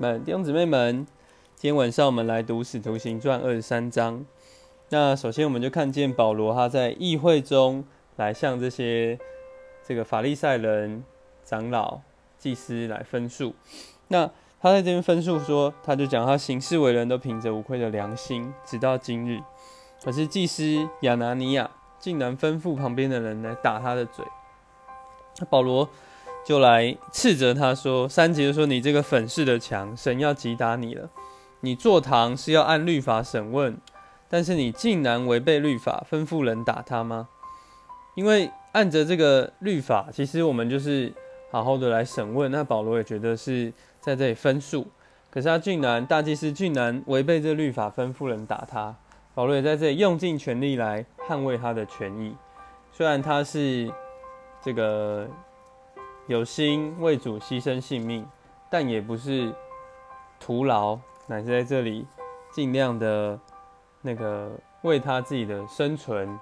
们弟兄姊妹们，今天晚上我们来读《使徒行传》二十三章。那首先我们就看见保罗他在议会中来向这些这个法利赛人、长老、祭司来分述。那他在这边分述说，他就讲他行事为人都凭着无愧的良心，直到今日。可是祭司亚拿尼亚竟然吩咐旁边的人来打他的嘴。那保罗。就来斥责他说：“三节说你这个粉饰的墙，神要击打你了。你坐堂是要按律法审问，但是你竟然违背律法，吩咐人打他吗？因为按着这个律法，其实我们就是好好的来审问。那保罗也觉得是在这里分数，可是他竟然大祭司竟然违背这律法，吩咐人打他。保罗也在这里用尽全力来捍卫他的权益，虽然他是这个。”有心为主牺牲性命，但也不是徒劳，乃是在这里尽量的那个为他自己的生存，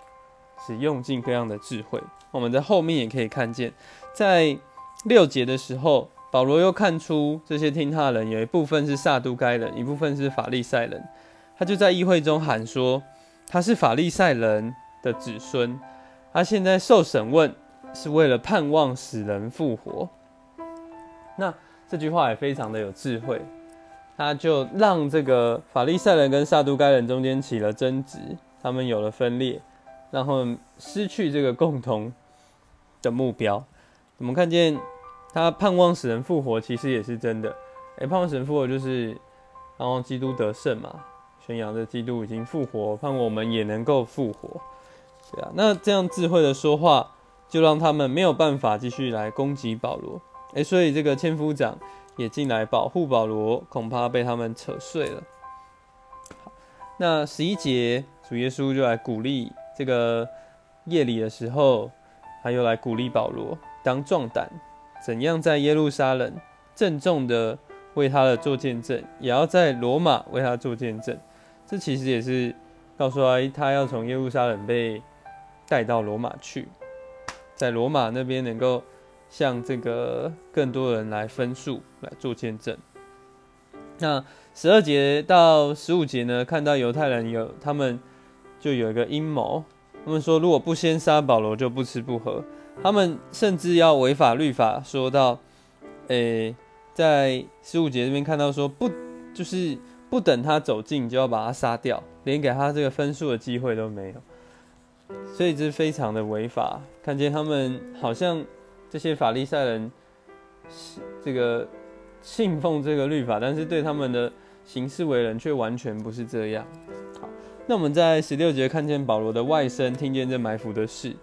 使用尽各样的智慧。我们在后面也可以看见，在六节的时候，保罗又看出这些听他的人有一部分是撒都该人，一部分是法利赛人。他就在议会中喊说：“他是法利赛人的子孙，他现在受审问。”是为了盼望使人复活。那这句话也非常的有智慧，他就让这个法利赛人跟撒都该人中间起了争执，他们有了分裂，然后失去这个共同的目标。我们看见他盼望使人复活，其实也是真的。哎，盼望使人复活就是盼望基督得胜嘛，宣扬着基督已经复活，盼望我们也能够复活。对啊，那这样智慧的说话。就让他们没有办法继续来攻击保罗，哎，所以这个千夫长也进来保护保罗，恐怕被他们扯碎了。好，那十一节主耶稣就来鼓励这个夜里的时候，他又来鼓励保罗当壮胆，怎样在耶路撒冷郑重的为他的做见证，也要在罗马为他做见证。这其实也是告诉他，他要从耶路撒冷被带到罗马去。在罗马那边能够向这个更多人来分数来做见证。那十二节到十五节呢，看到犹太人有他们就有一个阴谋，他们说如果不先杀保罗就不吃不喝，他们甚至要违法律法，说到，诶，在十五节这边看到说不就是不等他走近就要把他杀掉，连给他这个分数的机会都没有。所以这非常的违法。看见他们好像这些法利赛人，这个信奉这个律法，但是对他们的行事为人却完全不是这样。好，那我们在十六节看见保罗的外甥听见这埋伏的事，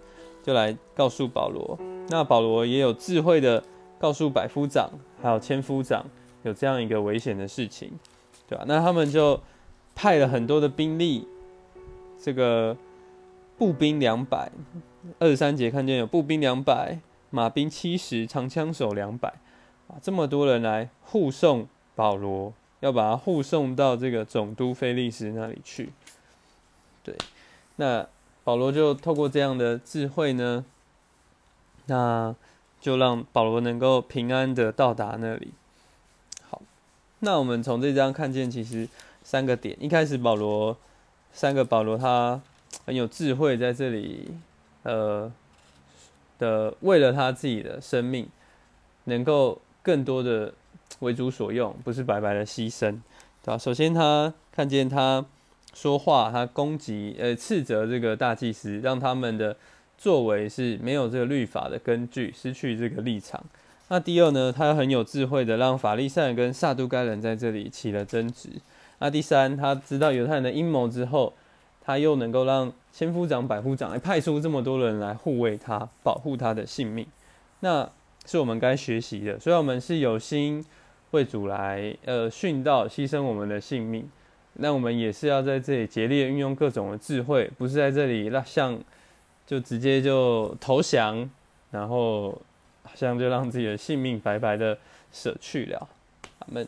就来告诉保罗。那保罗也有智慧的告诉百夫长还有千夫长有这样一个危险的事情，对吧？那他们就派了很多的兵力，这个。步兵两百，二十三节看见有步兵两百，马兵七十，长枪手两百，啊，这么多人来护送保罗，要把他护送到这个总督菲利斯那里去。对，那保罗就透过这样的智慧呢，那就让保罗能够平安的到达那里。好，那我们从这张看见，其实三个点，一开始保罗三个保罗他。很有智慧，在这里，呃的为了他自己的生命，能够更多的为主所用，不是白白的牺牲，对吧？首先，他看见他说话，他攻击，呃，斥责这个大祭司，让他们的作为是没有这个律法的根据，失去这个立场。那第二呢，他很有智慧的让法利赛人跟撒都该人在这里起了争执。那第三，他知道犹太人的阴谋之后。他又能够让千夫长、百夫长来派出这么多人来护卫他、保护他的性命，那是我们该学习的。所以，我们是有心为主来呃殉道、牺牲我们的性命。那我们也是要在这里竭力运用各种的智慧，不是在这里那像就直接就投降，然后好像就让自己的性命白白的舍去了。阿门。